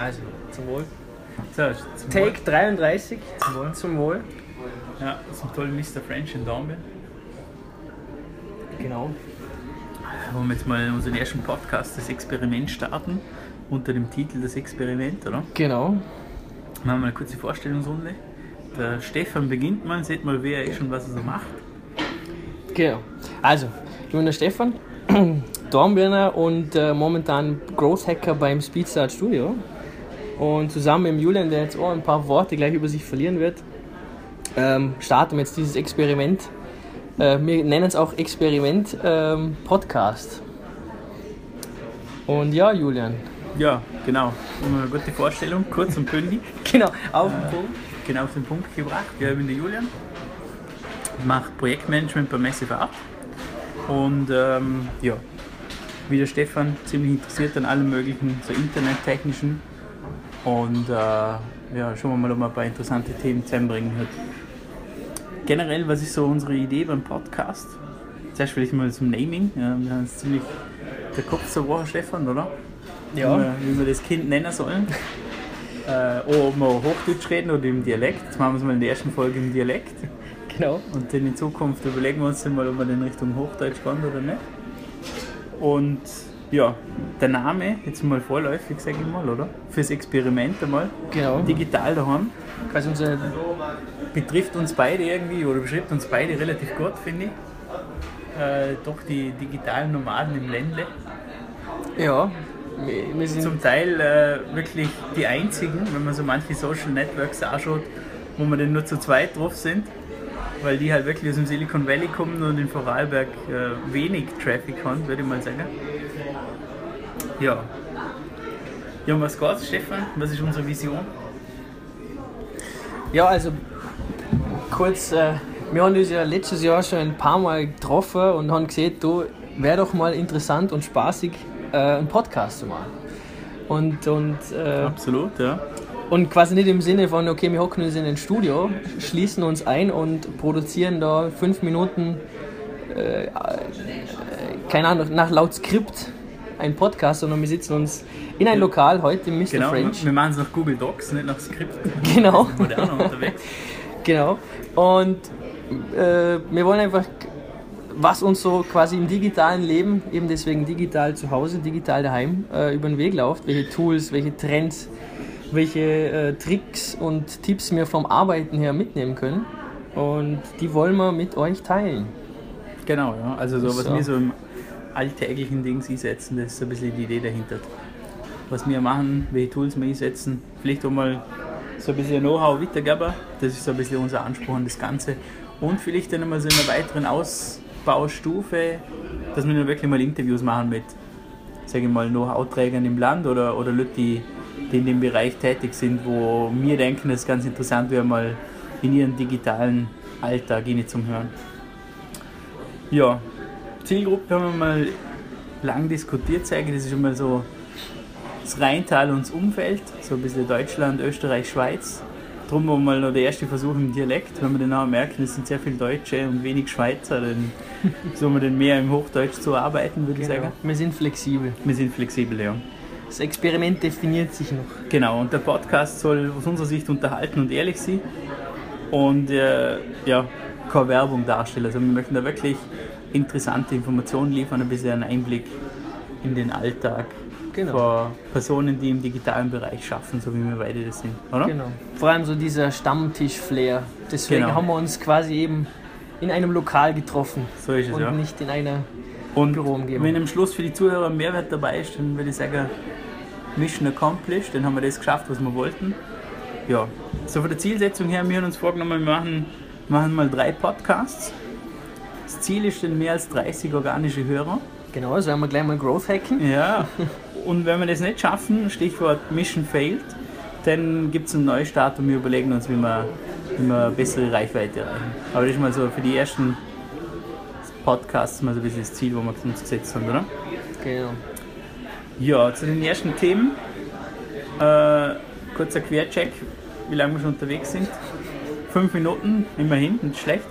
Also, zum Wohl. So, zum Take 33. Zum Wohl. Zum Wohl. Ja, zum tollen Mr. French in Dornbirn. Genau. Wollen wir jetzt mal unseren ersten Podcast, das Experiment, starten. Unter dem Titel Das Experiment, oder? Genau. Machen wir mal eine kurze Vorstellungsrunde. Der Stefan beginnt mal, seht mal, wer er ist und was er so macht. Genau. Also, ich bin der Stefan, Dornbirner und äh, momentan Growth Hacker beim Speedstart Studio. Und zusammen mit Julian, der jetzt auch ein paar Worte gleich über sich verlieren wird, ähm, starten wir jetzt dieses Experiment. Äh, wir nennen es auch Experiment ähm, Podcast. Und ja, Julian. Ja, genau. Eine gute Vorstellung, kurz und bündig. Genau, auf den Punkt. Genau auf den Punkt gebracht. Ja, ich bin der Julian. Mache Projektmanagement beim SFA. Und ähm, ja, wie der Stefan, ziemlich interessiert an allem möglichen, so internettechnischen. Und äh, ja, schauen wir mal, ob wir ein paar interessante Themen zusammenbringen heute. Generell, was ist so unsere Idee beim Podcast? Zuerst vielleicht mal zum Naming. Ja, wir haben jetzt ziemlich der Kopf zur Woche, Stefan, oder? Ja. Wie, wir, wie wir das Kind nennen sollen. äh, ob wir Hochdeutsch reden oder im Dialekt. Jetzt machen wir es mal in der ersten Folge im Dialekt. Genau. Und dann in Zukunft überlegen wir uns dann mal, ob wir in Richtung Hochdeutsch gehen oder nicht. Und ja, der Name, jetzt mal vorläufig, sage ich mal, oder? Fürs Experiment einmal. Genau. Digital daheim. Quasi unser Betrifft uns beide irgendwie oder beschreibt uns beide relativ gut, finde ich. Äh, doch die digitalen Nomaden im Ländle. Ja, wir, wir sind Zum Teil äh, wirklich die einzigen, wenn man so manche Social Networks anschaut, wo man dann nur zu zweit drauf sind, weil die halt wirklich aus dem Silicon Valley kommen und in Vorarlberg äh, wenig Traffic haben, würde ich mal sagen. Ja. Ja, um was geht's, Stefan? Was ist unsere Vision? Ja, also kurz, äh, wir haben uns ja letztes Jahr schon ein paar Mal getroffen und haben gesehen, du wäre doch mal interessant und spaßig, äh, einen Podcast zu machen. Und, und, äh, Absolut, ja. und quasi nicht im Sinne von, okay, wir hocken uns in ein Studio, schließen uns ein und produzieren da fünf Minuten, äh, äh, keine Ahnung, nach laut Skript einen Podcast, sondern wir sitzen uns in ein Lokal heute im Mr. Genau, French. wir machen es nach Google Docs, nicht nach Skripten. Genau. Moderner unterwegs. Genau. Und äh, wir wollen einfach, was uns so quasi im digitalen Leben, eben deswegen digital zu Hause, digital daheim, äh, über den Weg läuft, welche Tools, welche Trends, welche äh, Tricks und Tipps wir vom Arbeiten her mitnehmen können. Und die wollen wir mit euch teilen. Genau, ja. Also so, was So. wir so im alltäglichen Dings einsetzen, das ist so ein bisschen die Idee dahinter. Was wir machen, welche Tools wir einsetzen, vielleicht auch mal so ein bisschen Know-how weitergeben, das ist so ein bisschen unser Anspruch an das Ganze. Und vielleicht dann mal so in einer weiteren Ausbaustufe, dass wir dann wirklich mal Interviews machen mit, sage ich mal, Know-how-Trägern im Land oder, oder Leute, die, die in dem Bereich tätig sind, wo wir denken, dass es ganz interessant wäre, mal in ihren digitalen Alltag zum Hören. Ja, Zielgruppe haben wir mal lang diskutiert, ich. Das ist immer so das Rheintal und das Umfeld, so ein bisschen Deutschland, Österreich, Schweiz. Darum war mal noch der erste Versuch im Dialekt. Wenn wir dann auch merken, es sind sehr viele Deutsche und wenig Schweizer, dann sollen wir dann mehr im Hochdeutsch zu arbeiten, würde ich sagen. Wir sind flexibel. Wir sind flexibel, ja. Das Experiment definiert sich noch. Genau, und der Podcast soll aus unserer Sicht unterhalten und ehrlich sein und äh, ja, keine Werbung darstellen. Also wir möchten da wirklich interessante Informationen liefern, ein bisschen einen Einblick in den Alltag Genau. von Personen, die im digitalen Bereich schaffen, so wie wir beide das sind, oder? Genau. Vor allem so dieser Stammtisch-Flair. Deswegen Genau. haben wir uns quasi eben in einem Lokal getroffen So ist es, und ja. nicht in einer Und Büroumgebung. wenn am Schluss für die Zuhörer Mehrwert dabei ist, dann würde ich sagen, Mission accomplished, dann haben wir das geschafft, was wir wollten. Ja, so von der Zielsetzung her, wir haben uns vorgenommen, wir machen, machen mal drei Podcasts. Das Ziel ist dann mehr als 30 organische Hörer. Genau, also werden wir gleich mal Growth hacken. Ja, und wenn wir das nicht schaffen, Stichwort Mission failed, dann gibt es einen Neustart und wir überlegen uns, wie wir, wie wir eine bessere Reichweite erreichen. Aber das ist mal so für die ersten Podcasts mal so ein bisschen das Ziel, wo wir uns gesetzt haben, oder? Genau. Ja, zu den ersten Themen. Äh, kurzer Quercheck, wie lange wir schon unterwegs sind. Fünf Minuten, immerhin, nicht schlecht.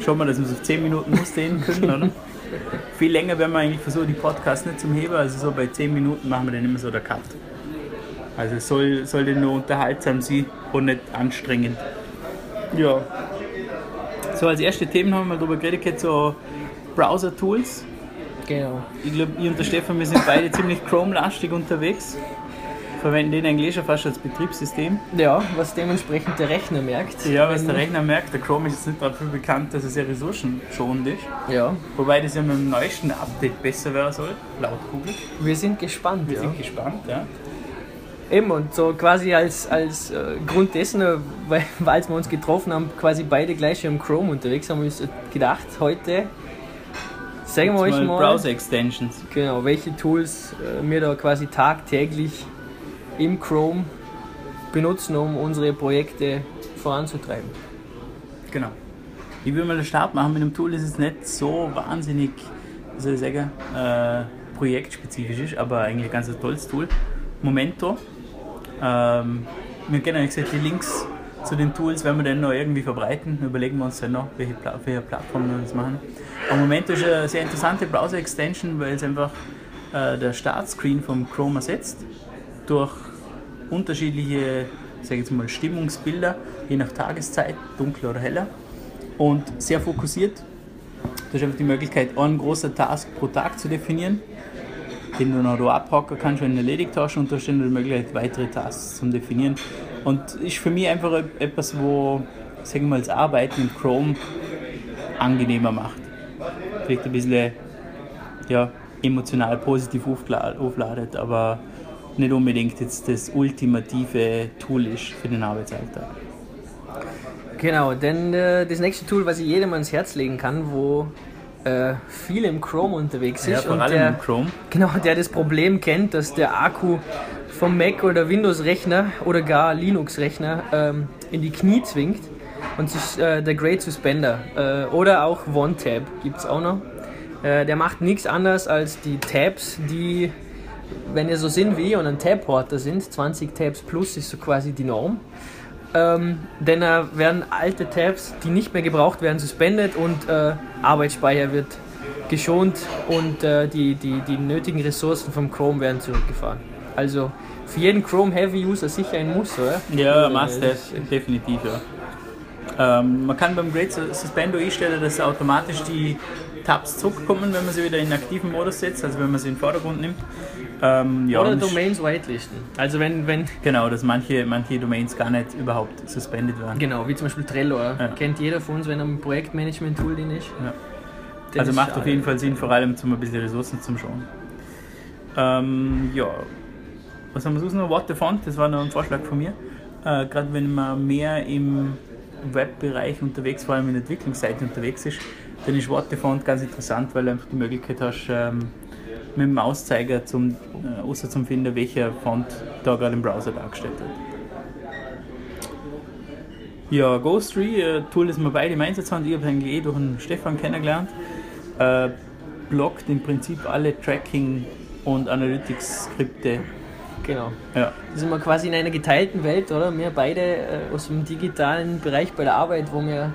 Schauen wir, dass wir es auf zehn Minuten ausdehnen können, oder? Viel länger werden wir eigentlich versuchen, die Podcasts nicht zum Heben. Also so bei zehn Minuten machen wir dann immer so der Cut. Also es soll, sollte nur unterhaltsam sein und nicht anstrengend. Ja. So, als erste Themen haben wir darüber geredet, so Browser-Tools. Genau. Ich glaube, ich und der Stefan, wir sind beide ziemlich Chrome-lastig unterwegs. Verwenden den eigentlich schon fast als Betriebssystem. Ja, was dementsprechend der Rechner merkt. Ja, was der Rechner merkt, der Chrome ist jetzt nicht dafür bekannt, dass er sehr ressourcenschonend ist. Ja, Wobei das ja mit dem neuesten Update besser werden soll, laut Google. wir sind gespannt. Wir ja. sind gespannt, ja. Eben, und so quasi als, als äh, Grund dessen, äh, weil, weil wir uns getroffen haben, quasi beide gleich im Chrome unterwegs, haben wir uns gedacht, heute sagen wir euch Jetzt mal, Browser-Extensions. genau, welche Tools äh, wir da quasi tagtäglich im Chrome benutzen, um unsere Projekte voranzutreiben. Genau. Ich will mal den Start machen mit dem Tool, das ist nicht so wahnsinnig, wie soll ich sagen, äh, projektspezifisch ist, aber eigentlich ein ganz tolles Tool. Momento. Ähm, wir kennen ja gesagt, die Links zu den Tools werden wir dann noch irgendwie verbreiten. Überlegen wir uns dann noch, welche, Pla welche Plattform wir das machen. Aber Momento ist eine sehr interessante Browser-Extension, weil es einfach äh, der Startscreen vom Chrome ersetzt durch unterschiedliche, sage jetzt mal, Stimmungsbilder, je nach Tageszeit, dunkler oder heller und sehr fokussiert. Du hast einfach die Möglichkeit, einen großen Task pro Tag zu definieren, den du noch da abhaken kannst, wenn du erledigt hast und du hast dann die Möglichkeit, weitere Tasks zu definieren. Und ist für mich einfach etwas, wo, sagen wir mal, das Arbeiten in Chrome angenehmer macht. Vielleicht ein bisschen ja, emotional positiv aufladet, aber nicht unbedingt jetzt das ultimative Tool ist für den Arbeitsalltag. Genau, denn äh, das nächste Tool, was ich jedem ans Herz legen kann, wo äh, viele im Chrome unterwegs Ja, ist vor und allem der, im Chrome. genau, der das Problem kennt, dass der Akku vom Mac oder Windows-Rechner oder gar Linux-Rechner ähm, in die Knie zwingt. Und ist äh, der Great Suspender. Äh, oder auch OneTab gibt es auch noch. Äh, der macht nichts anderes als die Tabs, die, wenn ihr so sind wie ich und ein Tab-Porter sind, 20 Tabs plus ist so quasi die Norm. Ähm, denn äh, werden alte Tabs, die nicht mehr gebraucht werden, suspendet und äh, Arbeitsspeicher wird geschont und äh, die, die, die nötigen Ressourcen vom Chrome werden zurückgefahren. Also für jeden Chrome Heavy User sicher ein Muss, oder? Ja, Äh, must have, definitiv, ja. Ähm, man kann beim Great Suspendo einstellen, dass automatisch die Tabs zurückkommen, wenn man sie wieder in aktiven Modus setzt, also wenn man sie in den Vordergrund nimmt. Ähm, ja, Oder Domains whitelisten. Also wenn, wenn, Genau, dass manche, manche Domains gar nicht überhaupt suspendet werden. genau, wie zum Beispiel Trello. Ja. Kennt jeder von uns, wenn er ein Projektmanagement-Tool drin ist. Ja. Dann Also ist macht auf jeden Fall Sinn, vor allem zum ein bisschen Ressourcen zum Schauen. Ähm, ja, was haben wir sonst noch? What the Font, das war noch ein Vorschlag von mir. Äh, Gerade wenn man mehr im Webbereich unterwegs, vor allem in der Entwicklungsseite unterwegs ist, What the Font ganz interessant, weil du einfach die Möglichkeit hast, ähm, mit dem Mauszeiger zum, äh, außer zum finden, welcher Font da gerade im Browser dargestellt wird. Ja, Ghost3, äh, Tool, das wir beide im Einsatz haben, ich habe eigentlich eh durch den Stefan kennengelernt, äh, blockt im Prinzip alle Tracking- und Analytics-Skripte. Genau. Ja, Da sind wir quasi in einer geteilten Welt, oder? Wir beide äh, aus dem digitalen Bereich bei der Arbeit, wo wir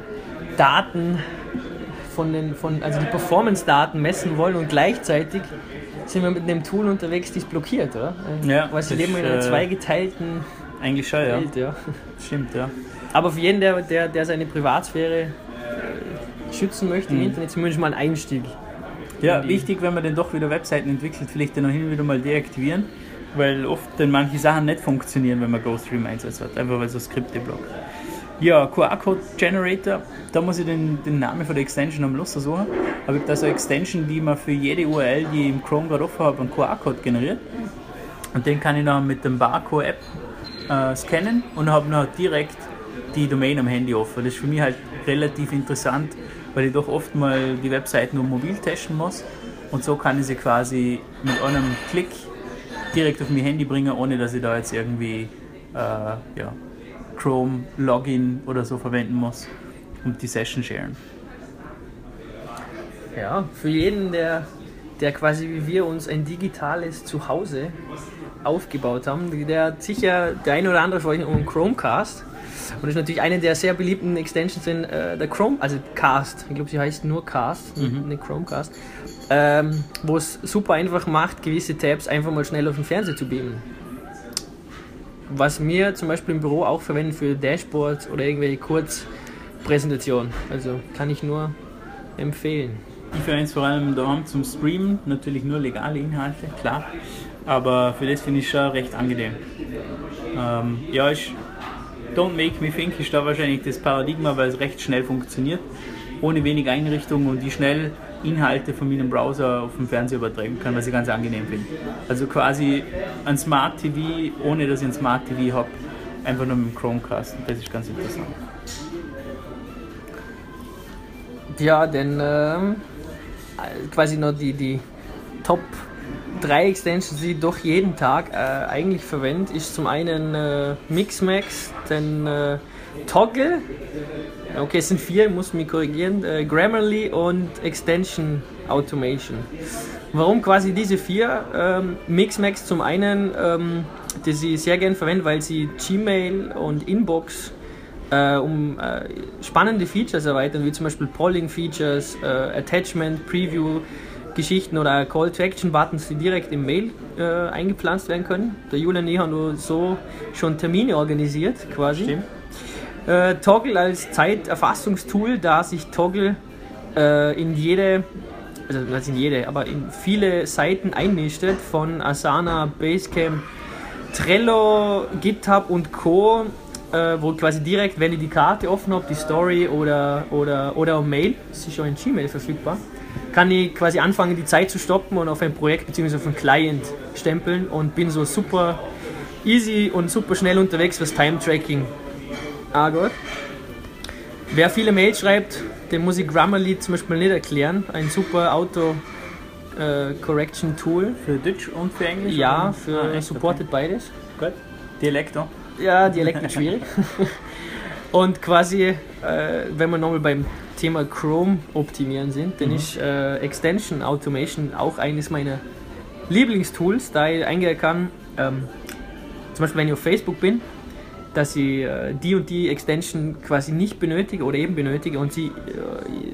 Daten von den, von, also die Performance-Daten messen wollen und gleichzeitig sind wir mit einem Tool unterwegs, das blockiert, oder? Äh, Ja, Weil sie leben in einer äh, zweigeteilten eigentlich schon, ja. Welt, ja. Stimmt, ja. Aber für jeden, der, der, der seine Privatsphäre äh, schützen möchte Mhm. im Internet, zumindest mal ein Einstieg. Ja, wichtig, wenn man dann doch wieder Webseiten entwickelt, vielleicht dann auch hin und wieder mal deaktivieren, weil oft dann manche Sachen nicht funktionieren, wenn man GoStream Einsatz hat, einfach weil so Skripte blockt. Ja, QR-Code Generator, da muss ich den, den Namen von der Extension am Schluss suchen, aber ich habe da so eine Extension, die man für jede URL, die ich im Chrome gerade offen habe, einen QR-Code generiert. Und den kann ich dann mit dem Barco-App äh, scannen und habe dann direkt die Domain am Handy offen. Das ist für mich halt relativ interessant, weil ich doch oft mal die Webseiten nur mobil testen muss. Und so kann ich sie quasi mit einem Klick direkt auf mein Handy bringen, ohne dass ich da jetzt irgendwie äh, ja, Chrome Login oder so verwenden muss und die Session sharen. Ja, für jeden, der, der quasi wie wir uns ein digitales Zuhause aufgebaut haben, der hat sicher der eine oder andere von euch einen Chromecast. Und das ist natürlich eine der sehr beliebten Extensions in äh, der Chrome, also Cast. Ich glaube, sie heißt nur Cast, eine Chromecast. Ähm, wo es super einfach macht, gewisse Tabs einfach mal schnell auf den Fernseher zu beamen. Was wir zum Beispiel im Büro auch verwenden für Dashboards oder irgendwelche Kurzpräsentationen. Also kann ich nur empfehlen. Ich verwende es vor allem daheim zum Streamen, natürlich nur legale Inhalte, klar. Aber für das finde ich schon recht angenehm. Ähm, ja, ich, Don't Make Me Think ist da wahrscheinlich das Paradigma, weil es recht schnell funktioniert, ohne wenig Einrichtung und die schnell Inhalte von meinem Browser auf dem Fernseher übertragen kann, was ich ganz angenehm finde. Also quasi ein Smart TV, ohne dass ich ein Smart TV habe, einfach nur mit dem Chromecast. Das ist ganz interessant. Ja, denn ähm, quasi noch die, die Top 3 Extensions, die ich doch jeden Tag äh, eigentlich verwende, ist zum einen äh, Mixmax, dann äh, Toggle, okay, es sind vier, ich muss mich korrigieren, äh, Grammarly und Extension Automation. Warum quasi diese vier? Ähm, Mixmax zum einen, ähm, die sie sehr gerne verwende, weil sie Gmail und Inbox äh, um äh, spannende Features erweitern, wie zum Beispiel Polling-Features, äh, Attachment, Preview, Geschichten oder Call-to-Action-Buttons, die direkt im Mail äh, eingepflanzt werden können. Der Julian ich haben nur so schon Termine organisiert, quasi. Stimmt. Äh, Toggle als Zeiterfassungstool, da sich Toggle äh, in jede, also nicht in jede, aber in viele Seiten einnistet, von Asana, Basecamp, Trello, GitHub und Co., äh, wo quasi direkt, wenn ich die Karte offen habe, die Story oder, oder, oder Mail, das ist schon in Gmail verfügbar, kann ich quasi anfangen, die Zeit zu stoppen und auf ein Projekt bzw. auf einen Client stempeln und bin so super easy und super schnell unterwegs, was Time-Tracking angeht. Wer viele Mails schreibt, dem muss ich Grammarly zum Beispiel nicht erklären. Ein super Auto-Correction-Tool. Für Deutsch und für Englisch? Ja, für Ah, echt? supportet beides. Okay. Gut. Dialekt auch. Ja, Dialekt wird schwierig. Und quasi, äh, wenn wir nochmal beim Thema Chrome optimieren sind, dann ist äh, Extension Automation auch eines meiner Lieblingstools, da ich eingehen kann, ähm, zum Beispiel wenn ich auf Facebook bin, dass ich äh, die und die Extension quasi nicht benötige oder eben benötige und sie, äh,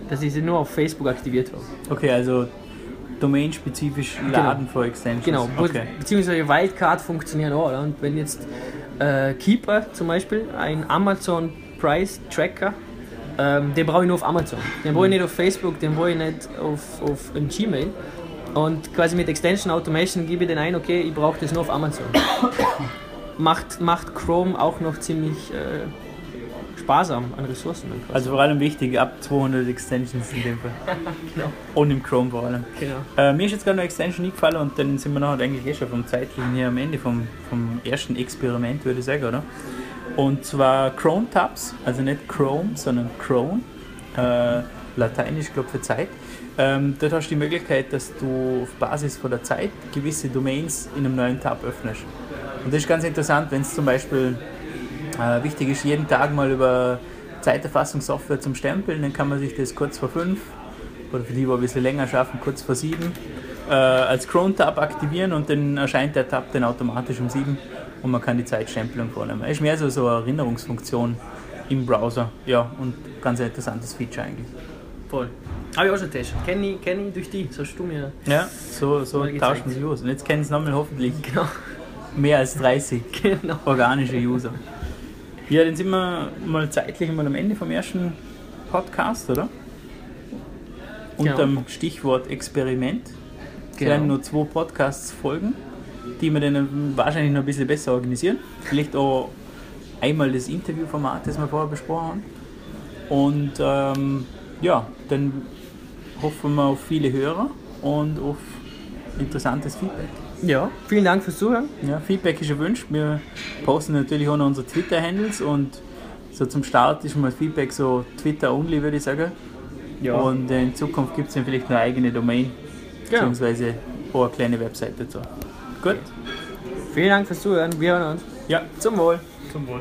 dass ich sie nur auf Facebook aktiviert habe. Okay, also domainspezifisch laden für Extensions. Genau, Okay. beziehungsweise Wildcard funktionieren auch. Oder? Und wenn jetzt äh, Keeper zum Beispiel, ein Amazon Price Tracker, ähm, den brauche ich nur auf Amazon. Den brauche ich nicht auf Facebook, den brauche ich nicht auf, auf ein Gmail. Und quasi mit Extension Automation gebe ich den ein, okay, ich brauche das nur auf Amazon. macht, macht Chrome auch noch ziemlich äh, sparsam an Ressourcen. Also vor allem wichtig, ab 200 Extensions in dem Fall. genau. Und im Chrome vor allem. genau. Äh, mir ist jetzt gerade eine Extension eingefallen und dann sind wir noch eigentlich eh schon vom zeitlichen hier am Ende vom, vom ersten Experiment, würde ich sagen, oder? Und zwar Chrome Tabs, also nicht Chrome, sondern Chrome, äh, lateinisch, glaube für Zeit. Ähm, dort hast du die Möglichkeit, dass du auf Basis von der Zeit gewisse Domains in einem neuen Tab öffnest. Und das ist ganz interessant, wenn es zum Beispiel äh, wichtig ist, jeden Tag mal über Zeiterfassungssoftware zum Stempeln, dann kann man sich das kurz vor fünf oder für die, die ein bisschen länger schaffen, kurz vor sieben äh, als Chrome-Tab aktivieren und dann erscheint der Tab dann automatisch um sieben und man kann die Zeitstempelung vornehmen. Ist mehr so, so eine Erinnerungsfunktion im Browser. Ja, und ganz ein interessantes Feature eigentlich. Voll. Habe ich auch schon getestet. Kenne ich, kenn ich durch die, so hast du mir. Ja, so, so tauschen sich aus. Und jetzt kennen es nochmal hoffentlich Genau. Mehr als 30 genau. organische User. Ja, dann sind wir mal zeitlich mal am Ende vom ersten Podcast, oder? Genau. Unter dem Stichwort Experiment. Es werden nur zwei Podcasts folgen, die wir dann wahrscheinlich noch ein bisschen besser organisieren. Vielleicht auch einmal das Interviewformat, das wir vorher besprochen haben. Und ähm, ja, dann hoffen wir auf viele Hörer und auf interessantes Feedback. Ja, vielen Dank fürs Zuhören. Ja, Feedback ist erwünscht. Wir posten natürlich auch noch unsere Twitter-Handles und so zum Start ist mal Feedback so Twitter-only, würde ich sagen. Ja. Und in Zukunft gibt es dann vielleicht eine eigene Domain, Genau. beziehungsweise auch eine kleine Website dazu. Gut? Vielen Dank fürs Zuhören. Wir hören uns. Ja, Zum Wohl. zum Wohl.